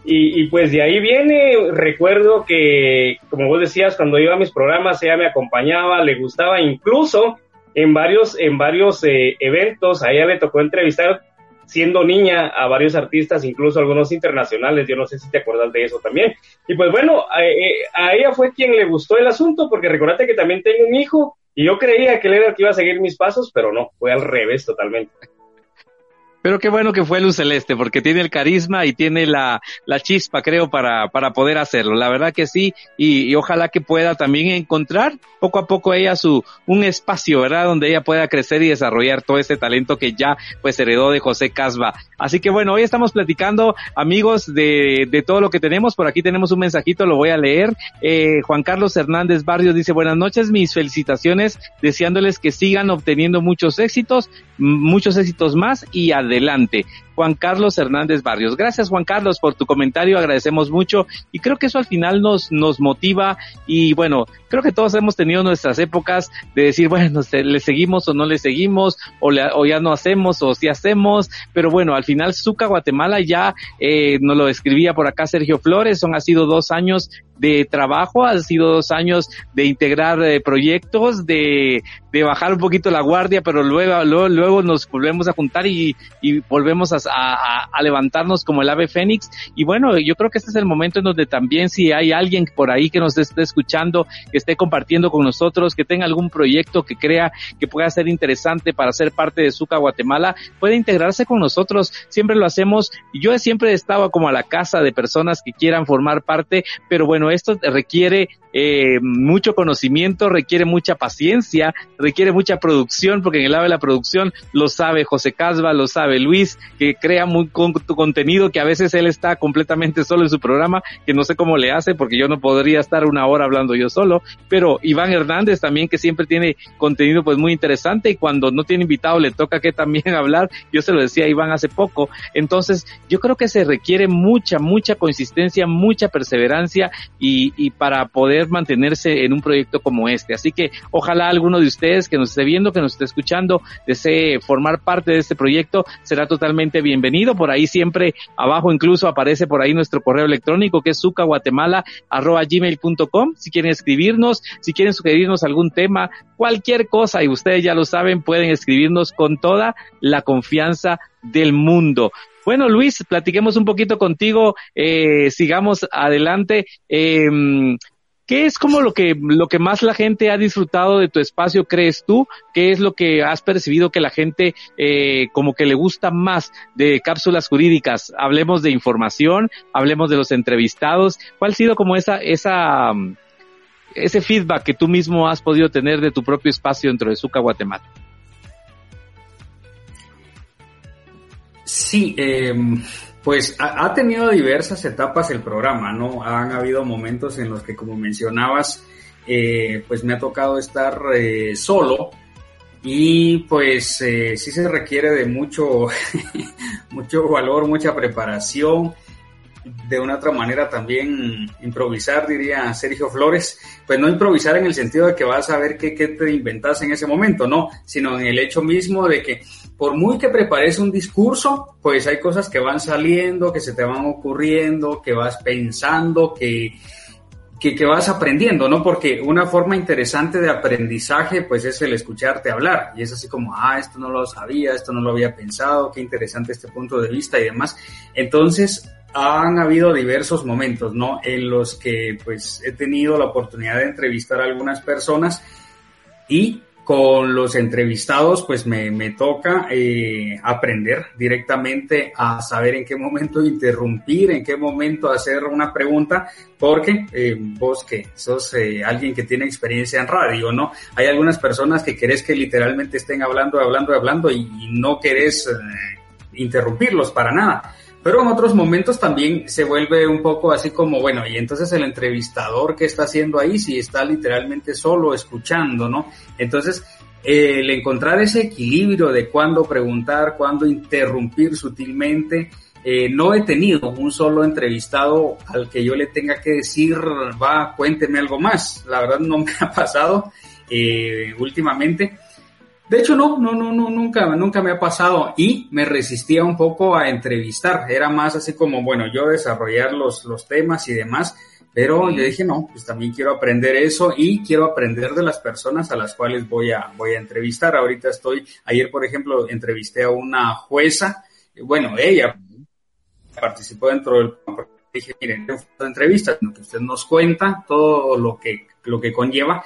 Speaker 5: Y, pues de ahí viene, recuerdo que, como vos decías, cuando iba a mis programas, ella me acompañaba, le gustaba, incluso en varios, en varios eh, eventos, a ella le tocó entrevistar siendo niña a varios artistas, incluso algunos internacionales, yo no sé si te acuerdas de eso también. Y pues bueno, a, eh, ella fue quien le gustó el asunto, porque recordate que también tengo un hijo y yo creía que él era el que iba a seguir mis pasos, pero no, fue al revés totalmente.
Speaker 2: Pero qué bueno que fue Luz Celeste, porque tiene el carisma y tiene la, la chispa, creo, para, para poder hacerlo. La verdad que sí, y, ojalá que pueda también encontrar poco a poco ella su, un espacio, ¿verdad? Donde ella pueda crecer y desarrollar todo ese talento que ya, pues, heredó de José Casba. Así que bueno, hoy estamos platicando, amigos, de, de todo lo que tenemos. Por aquí tenemos un mensajito, lo voy a leer. Eh, Juan Carlos Hernández Barrios dice, buenas noches, mis felicitaciones, deseándoles que sigan obteniendo muchos éxitos, muchos éxitos más y adelante adelante. Juan Carlos Hernández Barrios. Gracias Juan Carlos por tu comentario, agradecemos mucho. Y creo que eso al final nos, nos motiva. Y bueno, creo que todos hemos tenido nuestras épocas de decir, bueno, le seguimos o no le seguimos o, le, o ya no hacemos o sí hacemos, pero bueno, al final Zuca Guatemala ya eh, nos lo escribía por acá Sergio Flores, son ha sido dos años de trabajo, han sido dos años de integrar eh, proyectos, de, de bajar un poquito la guardia, pero luego, luego, luego nos volvemos a juntar y, y volvemos a, a, levantarnos como el ave fénix. Y bueno, yo creo que este es el momento en donde también si hay alguien por ahí que nos esté escuchando, que esté compartiendo con nosotros, que tenga algún proyecto que crea que pueda ser interesante para ser parte de Zuca Guatemala, puede integrarse con nosotros. Siempre lo hacemos. Yo siempre he estado como a la casa de personas que quieran formar parte, pero bueno, esto requiere eh, mucho conocimiento, requiere mucha paciencia, requiere mucha producción, porque en el lado de la producción lo sabe José Casba, lo sabe Luis, que crea muy con, tu contenido, que a veces él está completamente solo en su programa, que no sé cómo le hace, porque yo no podría estar una hora hablando yo solo, pero Iván Hernández también, que siempre tiene contenido pues muy interesante, y cuando no tiene invitado le toca que también <laughs> hablar, yo se lo decía a Iván hace poco, entonces yo creo que se requiere mucha, mucha consistencia, mucha perseverancia, y, y para poder mantenerse en un proyecto como este. Así que ojalá alguno de ustedes que nos esté viendo, que nos esté escuchando, desee formar parte de este proyecto, será totalmente bienvenido. Por ahí siempre abajo incluso aparece por ahí nuestro correo electrónico que es sucaguatemala.gmail.com. Si quieren escribirnos, si quieren sugerirnos algún tema, cualquier cosa, y ustedes ya lo saben, pueden escribirnos con toda la confianza del mundo. Bueno, Luis, platiquemos un poquito contigo, eh, sigamos adelante. Eh, ¿Qué es como lo que, lo que más la gente ha disfrutado de tu espacio, crees tú? ¿Qué es lo que has percibido que la gente eh, como que le gusta más de cápsulas jurídicas? Hablemos de información, hablemos de los entrevistados. ¿Cuál ha sido como esa, esa, ese feedback que tú mismo has podido tener de tu propio espacio dentro de Suca Guatemala?
Speaker 4: Sí, eh, pues ha, tenido diversas etapas el programa, ¿no? Han habido momentos en los que, como mencionabas, eh, pues me ha tocado estar eh, solo y pues eh, sí se requiere de mucho, <laughs> mucho valor, mucha preparación de una otra manera también improvisar, diría Sergio Flores, pues no improvisar en el sentido de que vas a ver qué, qué te inventas en ese momento, no, sino en el hecho mismo de que por muy que prepares un discurso, pues hay cosas que van saliendo, que se te van ocurriendo, que vas pensando, que, que, que, vas aprendiendo, ¿no? Porque una forma interesante de aprendizaje, pues es el escucharte hablar. Y es así como, ah, esto no lo sabía, esto no lo había pensado, qué interesante este punto de vista y demás. Entonces, han habido diversos momentos, ¿no? En los que, pues, he tenido la oportunidad de entrevistar a algunas personas y con los entrevistados, pues me, me toca eh, aprender directamente a saber en qué momento interrumpir, en qué momento hacer una pregunta, porque eh, vos que sos eh, alguien que tiene experiencia en radio, ¿no? Hay algunas personas que querés que literalmente estén hablando, hablando, hablando y, y no querés interrumpirlos para nada. Pero en otros momentos también se vuelve un poco así como, bueno, y entonces el entrevistador que está haciendo ahí, si está literalmente solo escuchando, ¿no? Entonces, el encontrar ese equilibrio de cuándo preguntar, cuándo interrumpir sutilmente, eh, no he tenido un solo entrevistado al que yo le tenga que decir, va, cuénteme algo más. La verdad <laughs> no me ha pasado eh, últimamente. De hecho, no, no, no, no, nunca, nunca me ha pasado. Y me resistía un poco a entrevistar. Era más así como, bueno, yo desarrollar los, los temas y demás, pero yo dije, no, pues también quiero aprender eso y quiero aprender de las personas a las cuales voy a, voy a entrevistar. Ahorita estoy, ayer, por ejemplo, entrevisté a una jueza, bueno, ella participó dentro del dije, miren, entrevista, que usted nos cuenta todo lo que, lo que conlleva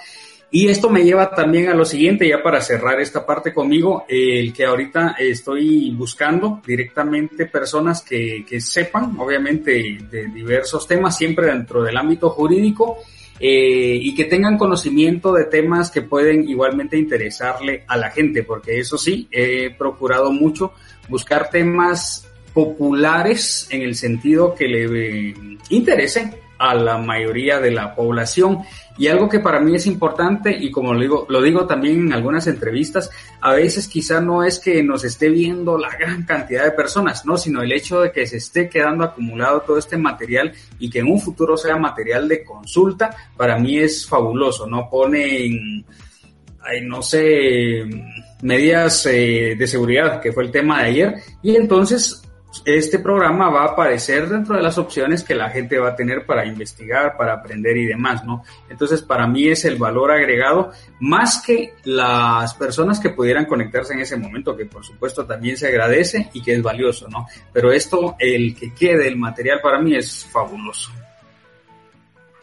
Speaker 4: y esto me lleva también a lo siguiente, ya para cerrar esta parte conmigo, el que ahorita estoy buscando directamente personas que, que sepan, obviamente, de diversos temas, siempre dentro del ámbito jurídico, eh, y que tengan conocimiento de temas que pueden igualmente interesarle a la gente, porque eso sí, he procurado mucho buscar temas populares en el sentido que le interesen a la mayoría de la población. Y algo que para mí es importante, y como lo digo, lo digo también en algunas entrevistas, a veces quizá no es que nos esté viendo la gran cantidad de personas, no, sino el hecho de que se esté quedando acumulado todo este material y que en un futuro sea material de consulta, para mí es fabuloso, ¿no? Ponen, ay, no sé, medidas eh, de seguridad, que fue el tema de ayer, y entonces este programa va a aparecer dentro de las opciones que la gente va a tener para investigar, para aprender y demás, ¿no? Entonces, para mí es el valor agregado más que las personas que pudieran conectarse en ese momento, que por supuesto también se agradece y que es valioso, ¿no? Pero esto, el que quede el material para mí es fabuloso.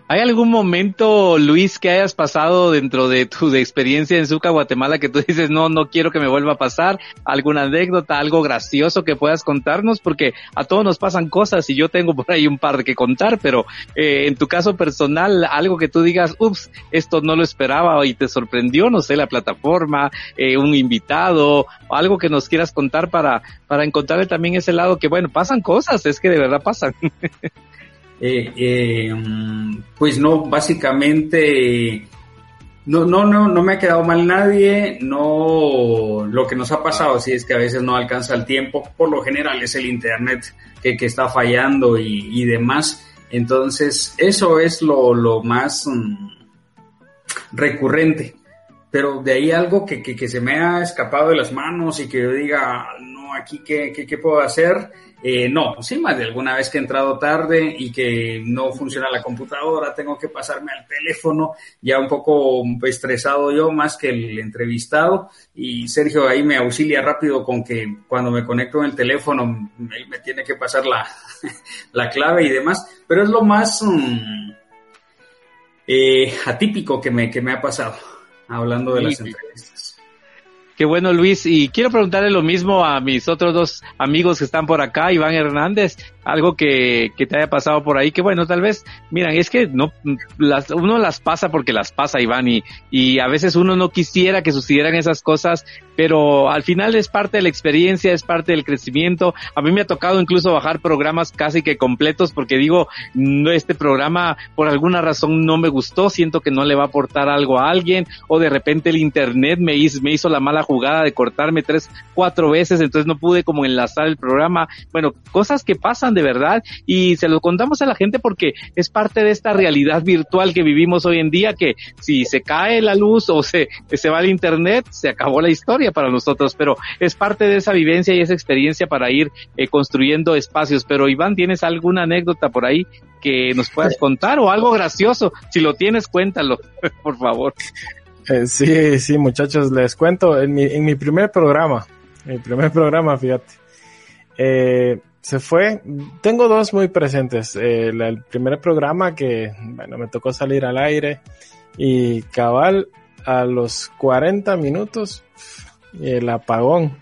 Speaker 2: ¿Hay algún momento, Luis, que hayas pasado dentro de tu <laughs> experiencia en Zuca, Guatemala, que tú dices, no, no quiero que me vuelva a pasar? ¿Alguna anécdota, algo gracioso que puedas contarnos? Porque a todos nos pasan cosas y yo tengo por ahí un par de que contar, pero eh, en tu caso personal, algo que tú digas, ups, esto no lo esperaba y te sorprendió, no sé, la plataforma, eh, un invitado, algo que nos quieras contar para, para encontrarle también ese lado que, bueno, pasan cosas, es que de verdad pasan. <laughs>
Speaker 4: Eh, eh, mm, pues no, básicamente no, no, no, no me ha quedado mal nadie, no, lo que nos ha pasado, sí es que a veces no alcanza el tiempo, por lo general es el internet que, que está fallando y, y, demás, entonces eso es lo, lo más um, recurrente, pero de ahí algo que, que, que, se me ha escapado de las manos y que yo diga, no, aquí qué, qué, qué puedo hacer. Eh, no, sí, más de alguna vez que he entrado tarde y que no funciona la computadora, tengo que pasarme al teléfono, ya un poco estresado yo más que el entrevistado. Y Sergio ahí me auxilia rápido con que cuando me conecto en el teléfono, él me tiene que pasar la, <laughs> la clave y demás. Pero es lo más mm, eh, atípico que me, que me ha pasado, hablando de las entrevistas.
Speaker 2: Qué bueno, Luis. Y quiero preguntarle lo mismo a mis otros dos amigos que están por acá, Iván Hernández algo que, que, te haya pasado por ahí, que bueno, tal vez, miran, es que no, las, uno las pasa porque las pasa, Iván, y, y a veces uno no quisiera que sucedieran esas cosas, pero al final es parte de la experiencia, es parte del crecimiento. A mí me ha tocado incluso bajar programas casi que completos porque digo, no, este programa por alguna razón no me gustó, siento que no le va a aportar algo a alguien, o de repente el internet me hizo, me hizo la mala jugada de cortarme tres, cuatro veces, entonces no pude como enlazar el programa. Bueno, cosas que pasan de verdad y se lo contamos a la gente porque es parte de esta realidad virtual que vivimos hoy en día que si se cae la luz o se, se va el internet, se acabó la historia para nosotros, pero es parte de esa vivencia y esa experiencia para ir eh, construyendo espacios. Pero Iván, ¿tienes alguna anécdota por ahí que nos puedas contar o algo gracioso? Si lo tienes, cuéntalo, <laughs> por favor.
Speaker 3: Eh, sí, sí, muchachos, les cuento, en mi, en mi primer programa, mi primer programa, fíjate, eh, se fue. Tengo dos muy presentes. el primer programa que, bueno, me tocó salir al aire y cabal a los 40 minutos el apagón.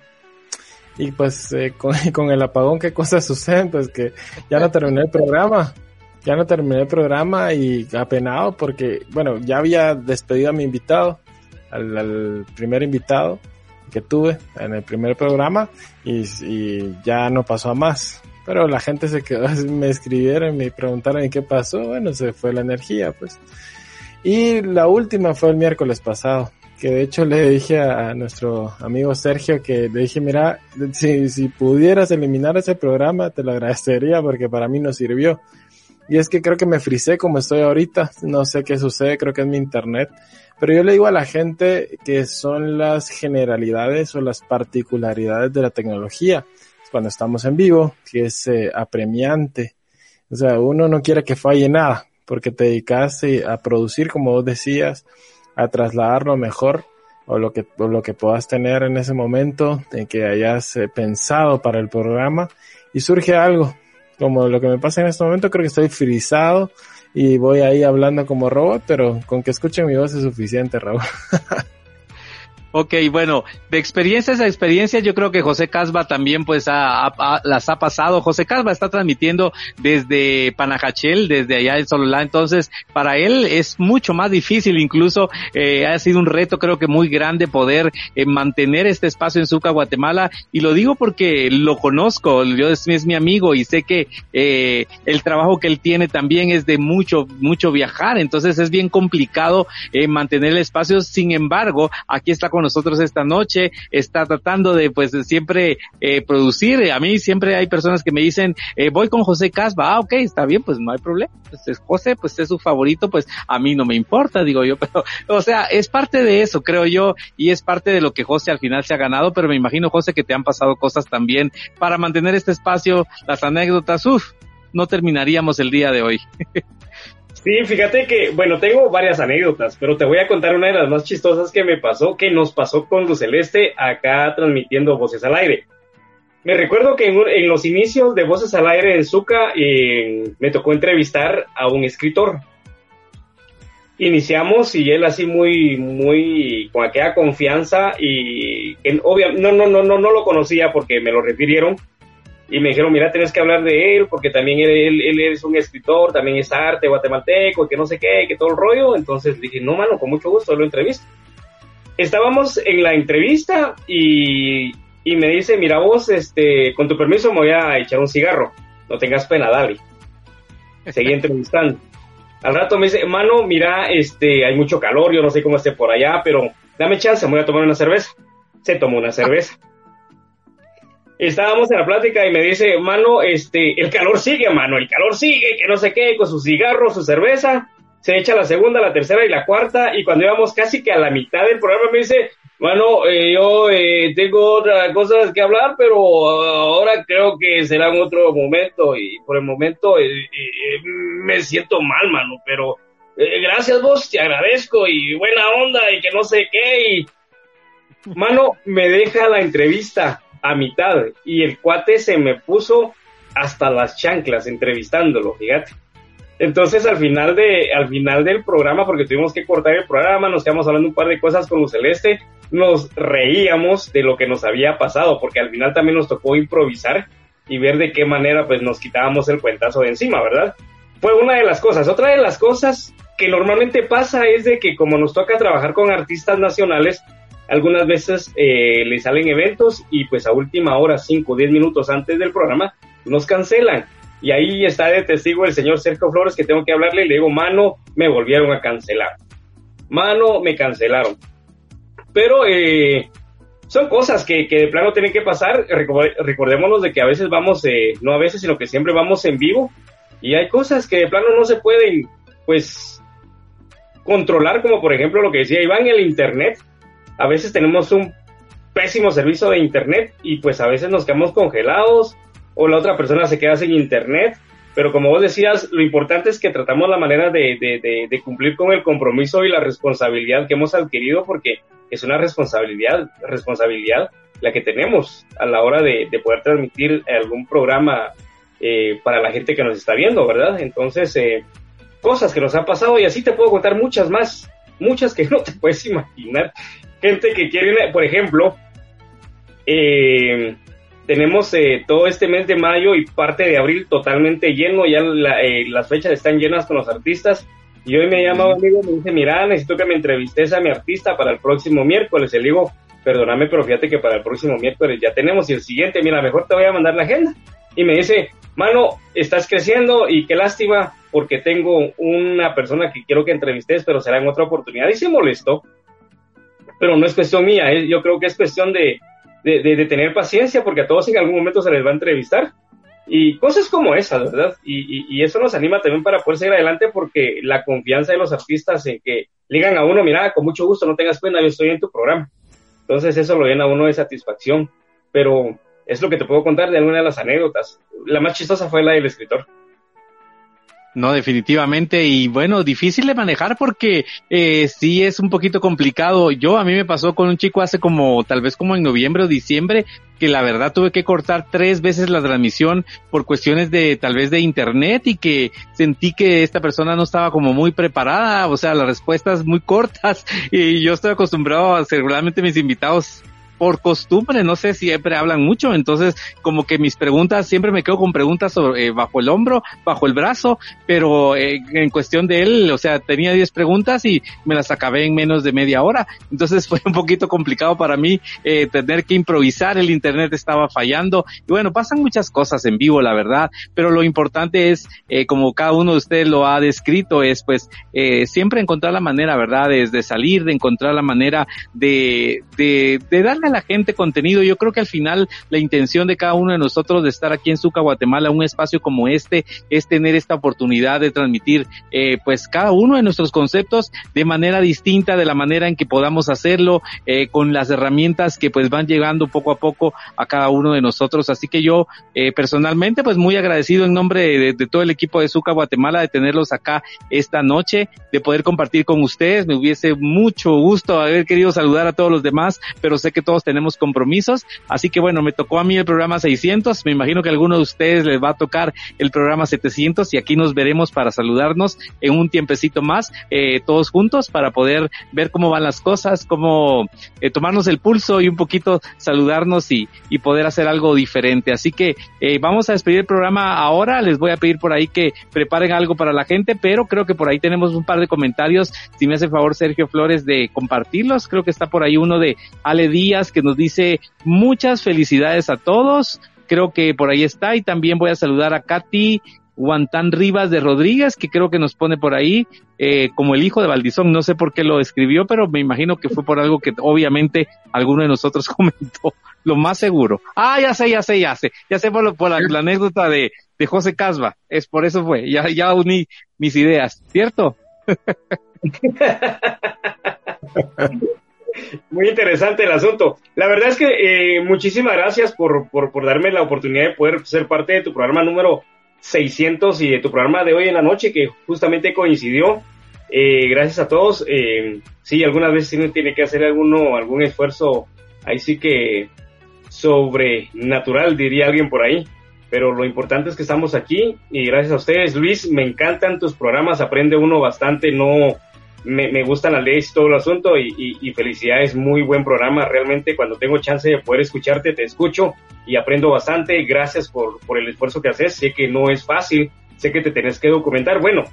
Speaker 3: Y pues eh, con, <laughs> con, el apagón, ¿qué cosas suceden? Pues que ya no terminé el programa. Ya no terminé el programa y apenado porque, bueno, ya había despedido a mi invitado, al primer invitado que tuve en el primer programa y, ya no pasó a más. Pero la gente se quedó, <laughs> me escribieron, me preguntaron qué pasó, bueno, se fue la energía, pues. Y la última fue el miércoles pasado, que de hecho le dije a, nuestro amigo Sergio que le dije, mira, si, si pudieras eliminar ese programa, te lo agradecería porque para mí no sirvió. Y es que creo que me frisé como estoy ahorita, no sé qué sucede, creo que es mi internet pero yo le digo a la gente que son las generalidades o las particularidades de la tecnología. Cuando estamos en vivo, que es eh, apremiante. O sea, uno no quiere que falle nada, porque te dedicaste a producir, como vos decías, a trasladar lo mejor o lo que, o lo que puedas tener en ese momento, en que hayas eh, pensado para el programa, y surge algo, como lo que me pasa en este momento, creo que estoy frisado, y voy ahí hablando como robot, pero con que escuchen mi voz es suficiente, Raúl. <laughs>
Speaker 2: Ok, bueno, de experiencias a experiencias, yo creo que José Casba también pues las ha pasado. José Casba está transmitiendo desde Panajachel, desde allá en Sololá, entonces para él es mucho más difícil, incluso eh, ha sido un reto creo que muy grande poder eh, mantener este espacio en Zuca, Guatemala, y lo digo porque lo conozco, yo es, es mi amigo y sé que eh, el trabajo que él tiene también es de mucho, mucho viajar, entonces es bien complicado eh, mantener el espacio, sin embargo, aquí está con nosotros esta noche, está tratando de pues siempre eh, producir. A mí siempre hay personas que me dicen, eh, voy con José Casba, ah, ok, está bien, pues no hay problema. Pues es José, pues es su favorito, pues a mí no me importa, digo yo, <laughs> pero, o sea, es parte de eso, creo yo, y es parte de lo que José al final se ha ganado, pero me imagino, José, que te han pasado cosas también para mantener este espacio, las anécdotas, uff, no terminaríamos el día de hoy. <laughs>
Speaker 5: Sí, fíjate que, bueno, tengo varias anécdotas, pero te voy a contar una de las más chistosas que me pasó, que nos pasó con Luz Celeste acá transmitiendo Voces al Aire. Me recuerdo que en, los inicios de Voces al Aire en Zuca me tocó entrevistar a un escritor. Iniciamos y él así muy, muy, con aquella confianza y obviamente, no, no, no, no, no lo conocía porque me lo refirieron, y me dijeron, mira, tienes que hablar de él porque también él, él, es un escritor, también es arte guatemalteco, que no sé qué, que todo el rollo. Entonces dije, no, mano, con mucho gusto lo entrevisto. Estábamos en la entrevista y, y me dice, mira vos, este, con tu permiso me voy a echar un cigarro. No tengas pena, dale. Seguí <laughs> entrevistando. Al rato me dice, mano, mira, este, hay mucho calor, yo no sé cómo esté por allá, pero dame chance, me voy a tomar una cerveza. Se tomó una cerveza estábamos en la plática y me dice, mano, este, el calor sigue, mano, el calor sigue, que no sé qué, con su cigarro, su cerveza, se echa la segunda, la tercera y la cuarta, y cuando íbamos casi que a la mitad del programa me dice, Bueno, eh, yo eh, tengo otras cosas que hablar, pero ahora creo que será en otro momento y por el momento eh, me siento mal, mano, pero gracias vos, te agradezco y buena onda y que no sé qué y... Mano, me deja la entrevista a mitad y el cuate se me puso hasta las chanclas entrevistándolo, fíjate. Entonces al final de al final del programa, porque tuvimos que cortar el programa, nos quedamos hablando un par de cosas con Luz Celeste, nos reíamos de lo que nos había pasado, porque al final también nos tocó improvisar y ver de qué manera pues nos quitábamos el cuentazo de encima, ¿verdad? Fue una de las cosas. Otra de las cosas que normalmente pasa es de que como nos toca trabajar con artistas nacionales, algunas veces eh, le salen eventos y pues a última hora, 5 o 10 minutos antes del programa, nos cancelan. Y ahí está de testigo el señor Sergio Flores que tengo que hablarle y le digo, mano, me volvieron a cancelar. Mano, me cancelaron. Pero eh, son cosas que, que, de plano tienen que pasar. Recordémonos de que a veces vamos, eh, no a veces, sino que siempre vamos en vivo. Y hay cosas que de plano no se pueden, pues, controlar, como por ejemplo lo que decía Iván, el Internet. A veces tenemos un pésimo servicio de Internet y pues a veces nos quedamos congelados o la otra persona se queda sin internet. Pero como vos decías, lo importante es que tratamos la manera de, de, cumplir con el compromiso y la responsabilidad que hemos adquirido porque es una responsabilidad, responsabilidad la que tenemos a la hora de, poder transmitir algún programa eh, para la gente que nos está viendo, ¿verdad? Entonces, eh, cosas que nos han pasado y así te puedo contar muchas más, muchas que <laughs> no te puedes imaginar. Gente que quiere, por ejemplo, eh, tenemos eh, todo este mes de mayo y parte de abril totalmente lleno, ya eh, las fechas están llenas con los artistas. Y hoy me llama un amigo y me dice, mira, necesito que me entrevistes a mi artista para el próximo miércoles. Le digo, perdóname, pero fíjate que para el próximo miércoles ya tenemos. Y el siguiente, mira, mejor te voy a mandar la agenda. Y me dice, mano, estás creciendo y qué lástima porque tengo una persona que quiero que entrevistes, pero será en otra oportunidad. Y se molestó. Pero no es cuestión mía, yo creo que es cuestión de, de, tener paciencia porque a todos en algún momento se les va a entrevistar. Y cosas como esas, ¿verdad? Y, eso nos anima también para poder seguir adelante porque la confianza de los artistas en que digan a uno, mira, con mucho gusto, no tengas pena, yo estoy en tu programa. Entonces eso lo llena a uno de satisfacción. Pero es lo que te puedo contar de alguna de las anécdotas. La más chistosa fue la del escritor.
Speaker 2: No, definitivamente. Y bueno, difícil de manejar porque eh, sí es un poquito complicado. Yo, a mí me pasó con un chico hace como, tal vez como en noviembre o diciembre, que la verdad tuve que cortar tres veces la transmisión por cuestiones de tal vez de internet y que sentí que esta persona no estaba como muy preparada, o sea, las respuestas muy <laughs> cortas y yo estoy acostumbrado a seguramente mis invitados por costumbre, no sé, si siempre hablan mucho, entonces como que mis preguntas, siempre me quedo con preguntas eh, bajo el hombro, bajo el brazo, pero eh, en cuestión de él, o sea, tenía 10 preguntas y me las acabé en menos de media hora, entonces <laughs> fue un poquito complicado para mí eh, tener que improvisar, el internet estaba fallando, y bueno, pasan muchas cosas en vivo, la verdad, pero lo importante es, como cada uno de ustedes lo ha descrito, es pues siempre encontrar la manera, ¿verdad?, de, de salir, de encontrar la manera de, de, de darle a la gente contenido. Yo creo que al final la intención de cada uno de nosotros de estar aquí en Suca, Guatemala, un espacio como este, es tener esta oportunidad de transmitir eh, pues cada uno de nuestros conceptos de manera distinta, de la manera en que podamos hacerlo, eh, con las herramientas que pues van llegando poco a poco a cada uno de nosotros. Así que yo eh, personalmente pues muy agradecido en nombre de, todo el equipo de Suca, Guatemala, de tenerlos acá esta noche, de poder compartir con ustedes. Me hubiese mucho gusto haber querido saludar a todos los demás, pero sé que todos tenemos compromisos. Así que bueno, me tocó a mí el programa 600. Me imagino que a alguno de ustedes les va a tocar el programa 700 y aquí nos veremos para saludarnos en un tiempecito más, eh, todos juntos para poder ver cómo van las cosas, cómo eh, tomarnos el pulso y un poquito saludarnos y, y poder hacer algo diferente. Así que eh, vamos a despedir el programa ahora. Les voy a pedir por ahí que preparen algo para la gente, pero creo que por ahí tenemos un par de comentarios. Si me hace favor Sergio Flores de compartirlos, creo que está por ahí uno de Ale Díaz que nos dice muchas felicidades a todos. Creo que por ahí está. Y también voy a saludar a Katy Guantán Rivas de Rodríguez, que creo que nos pone por ahí eh, como el hijo de Valdizón. No sé por qué lo escribió, pero me imagino que fue por algo que obviamente alguno de nosotros <laughs> comentó. Lo más seguro. Ah, ya sé, ya sé, ya sé. Ya sé por, por la, la, anécdota de, de José Casba. Es por eso fue. Ya, ya uní mis ideas, ¿cierto? <laughs>
Speaker 5: muy interesante el asunto. La verdad es que eh, muchísimas gracias por, por, por, darme la oportunidad de poder ser parte de tu programa número 600 y de tu programa de hoy en la noche, que justamente coincidió. Eh, gracias a todos. Eh, sí, algunas veces uno tiene que hacer alguno, algún esfuerzo, ahí sí que sobrenatural, diría alguien por ahí. Pero lo importante es que estamos aquí y gracias a ustedes, Luis, me encantan tus programas, aprende uno bastante, no, me, me gustan las leyes y todo el asunto y, y, felicidades, muy buen programa. Realmente cuando tengo chance de poder escucharte, te escucho y aprendo bastante. Gracias por, por el esfuerzo que haces. Sé que no es fácil, sé que te tenés que documentar. Bueno,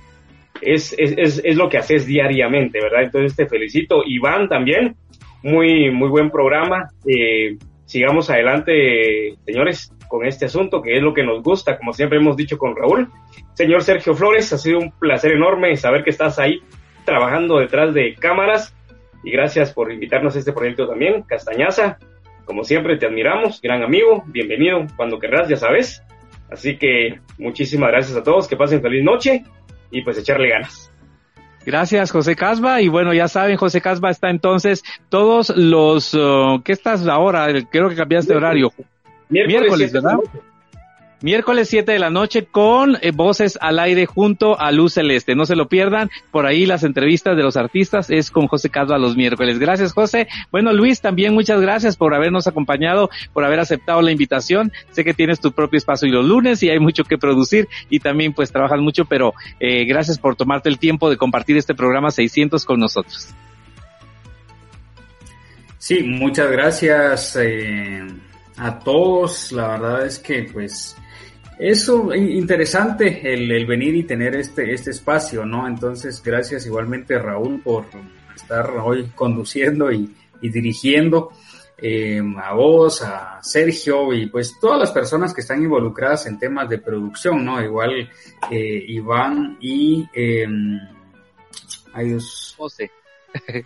Speaker 5: es, es, es, es lo que haces diariamente, ¿verdad? Entonces te felicito. Iván también, muy, muy buen programa. Eh, sigamos adelante, señores, con este asunto, que es lo que nos gusta, como siempre hemos dicho con Raúl. Señor Sergio Flores, ha sido un placer enorme saber que estás ahí trabajando detrás de cámaras y gracias por invitarnos a este proyecto también. Castañaza, como siempre te admiramos, gran amigo, bienvenido cuando querrás, ya sabes. Así que muchísimas gracias a todos, que pasen feliz noche y pues echarle ganas.
Speaker 2: Gracias, José Casba. Y bueno, ya saben, José Casba está entonces todos los... Uh, ¿Qué estás ahora? Creo que cambiaste de horario.
Speaker 5: Miércoles,
Speaker 2: Miércoles ¿verdad? Miércoles 7 de la noche con eh, Voces al Aire junto a Luz Celeste. No se lo pierdan. Por ahí las entrevistas de los artistas es con José Casba los miércoles. Gracias, José. Bueno, Luis, también muchas gracias por habernos acompañado, por haber aceptado la invitación. Sé que tienes tu propio espacio y los lunes y hay mucho que producir y también pues trabajas mucho, pero eh, gracias por tomarte el tiempo de compartir este programa 600 con nosotros.
Speaker 4: Sí, muchas gracias eh, a todos. La verdad es que pues eso interesante el, el, venir y tener este, este espacio, ¿no? Entonces, gracias igualmente Raúl por estar hoy conduciendo y, y dirigiendo. Eh, a vos, a Sergio y pues todas las personas que están involucradas en temas de producción, ¿no? Igual eh, Iván y eh,
Speaker 2: adiós. <laughs> José.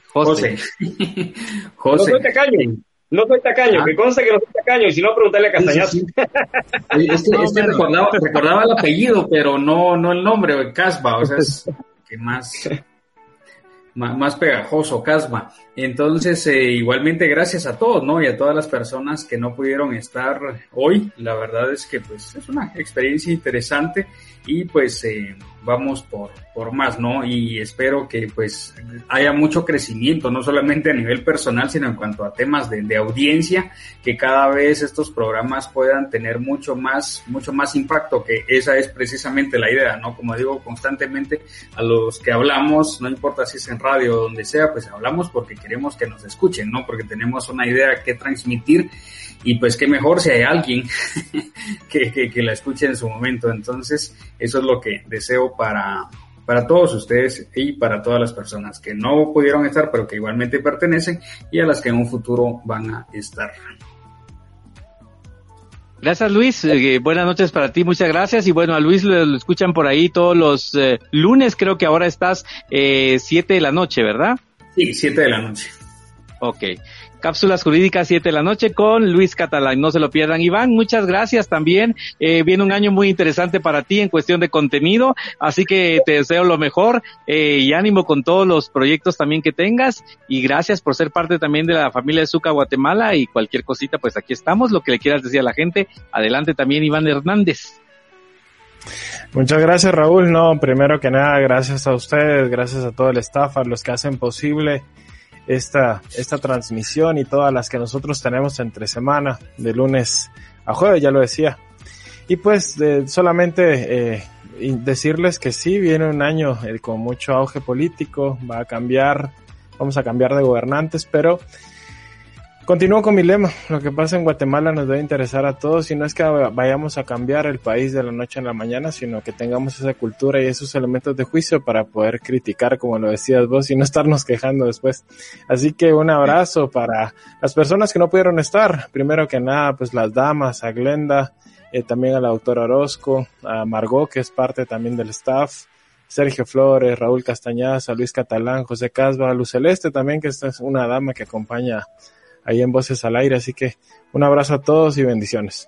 Speaker 4: José. <laughs>
Speaker 5: José. No te calles. No soy tacaño, ah. que consta que no soy tacaño, y si no, preguntarle a Castañazo.
Speaker 4: Sí, sí, sí. Es que, es que recordaba, recordaba, el apellido, pero no, no el nombre, Casba, o sea, es <laughs> que más, más, más pegajoso, Casba. Entonces, eh, igualmente gracias a todos, ¿no? Y a todas las personas que no pudieron estar hoy. La verdad es que, pues, es una experiencia interesante y, pues, eh, vamos por, por más, ¿no? Y espero que pues haya mucho crecimiento, no solamente a nivel personal, sino en cuanto a temas de, de, audiencia, que cada vez estos programas puedan tener mucho más, mucho más impacto, que esa es precisamente la idea, ¿no? Como digo constantemente, a los que hablamos, no importa si es en radio o donde sea, pues hablamos porque queremos que nos escuchen, ¿no? Porque tenemos una idea que transmitir y pues qué mejor si hay alguien <laughs> que, que, que, la escuche en su momento. Entonces, eso es lo que deseo para, para todos ustedes y para todas las personas que no pudieron estar, pero que igualmente pertenecen y a las que en un futuro van a estar.
Speaker 2: Gracias Luis, eh, buenas noches para ti, muchas gracias y bueno a Luis lo, lo escuchan por ahí todos los eh, lunes, creo que ahora estás eh, siete de la noche, ¿verdad?
Speaker 4: Sí, siete de la noche.
Speaker 2: Ok. Cápsulas Jurídicas 7 de la noche con Luis Catalán. No se lo pierdan. Iván, muchas gracias también. Eh, viene un año muy interesante para ti en cuestión de contenido, así que te deseo lo mejor eh, y ánimo con todos los proyectos también que tengas y gracias por ser parte también de la familia de Zuca Guatemala y cualquier cosita, pues aquí estamos. Lo que le quieras decir a la gente. Adelante también Iván Hernández.
Speaker 3: Muchas gracias Raúl. No, primero que nada, gracias a ustedes, gracias a todo el staff, a los que hacen posible esta, esta transmisión y todas las que nosotros tenemos entre semana, de lunes a jueves, ya lo decía. Y pues solamente eh, decirles que sí, viene un año eh, con mucho auge político, va a cambiar, vamos a cambiar de gobernantes, pero Continúo con mi lema. Lo que pasa en Guatemala nos debe interesar a todos y no es que vayamos a cambiar el país de la noche a la mañana, sino que tengamos esa cultura y esos elementos de juicio para poder criticar, como lo decías vos, y no estarnos quejando después. Así que un abrazo para las personas que no pudieron estar. Primero que nada, pues las damas, a Glenda, eh, también a la doctora Orozco, a Margot, que es parte también del staff. Sergio Flores, Raúl Castañaza, Luis Catalán, José Casba, Luz Celeste también, que esta es una dama que acompaña ahí en Voces al Aire. Así que un abrazo a todos y bendiciones.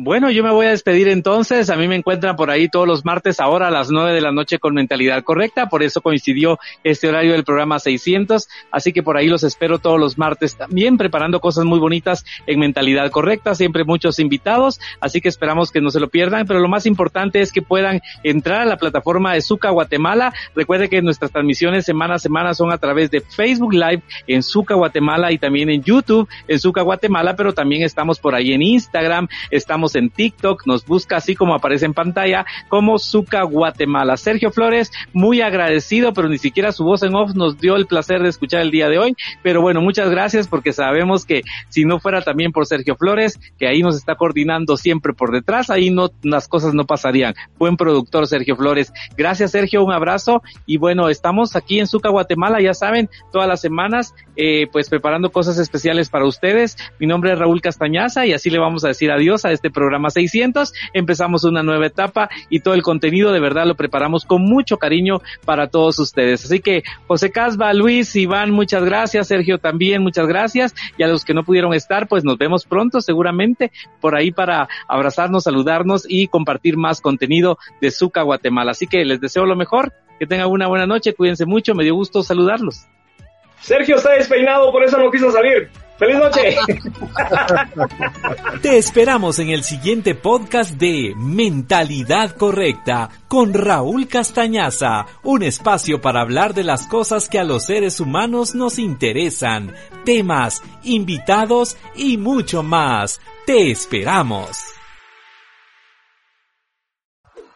Speaker 2: Bueno, yo me voy a despedir entonces. A mí me encuentran por ahí todos los martes ahora a las nueve de la noche con mentalidad correcta. Por eso coincidió este horario del programa 600. Así que por ahí los espero todos los martes también preparando cosas muy bonitas en mentalidad correcta. Siempre muchos invitados. Así que esperamos que no se lo pierdan. Pero lo más importante es que puedan entrar a la plataforma de Zuca Guatemala. Recuerde que nuestras transmisiones semana a semana son a través de Facebook Live en Zuca Guatemala y también en YouTube en Zuca Guatemala. Pero también estamos por ahí en Instagram. Estamos en TikTok, nos busca así como aparece en pantalla como Zuca Guatemala. Sergio Flores, muy agradecido, pero ni siquiera su voz en off nos dio el placer de escuchar el día de hoy. Pero bueno, muchas gracias porque sabemos que si no fuera también por Sergio Flores, que ahí nos está coordinando siempre por detrás, ahí no, las cosas no pasarían. Buen productor Sergio Flores. Gracias Sergio, un abrazo y bueno, estamos aquí en Zuca Guatemala, ya saben, todas las semanas, eh, pues preparando cosas especiales para ustedes. Mi nombre es Raúl Castañaza y así le vamos a decir adiós a este programa 600. Empezamos una nueva etapa y todo el contenido de verdad lo preparamos con mucho cariño para todos ustedes. Así que José Casba, Luis, Iván, muchas gracias. Sergio también, muchas gracias. Y a los que no pudieron estar, pues nos vemos pronto seguramente por ahí para abrazarnos, saludarnos y compartir más contenido de Zuca Guatemala. Así que les deseo lo mejor. Que tengan una buena noche. Cuídense mucho. Me dio gusto saludarlos.
Speaker 5: Sergio está despeinado, por eso no quiso salir. ¡Feliz noche! <laughs>
Speaker 1: Te esperamos en el siguiente podcast de Mentalidad Correcta con Raúl Castañaza, un espacio para hablar de las cosas que a los seres humanos nos interesan, temas, invitados y mucho más. Te esperamos.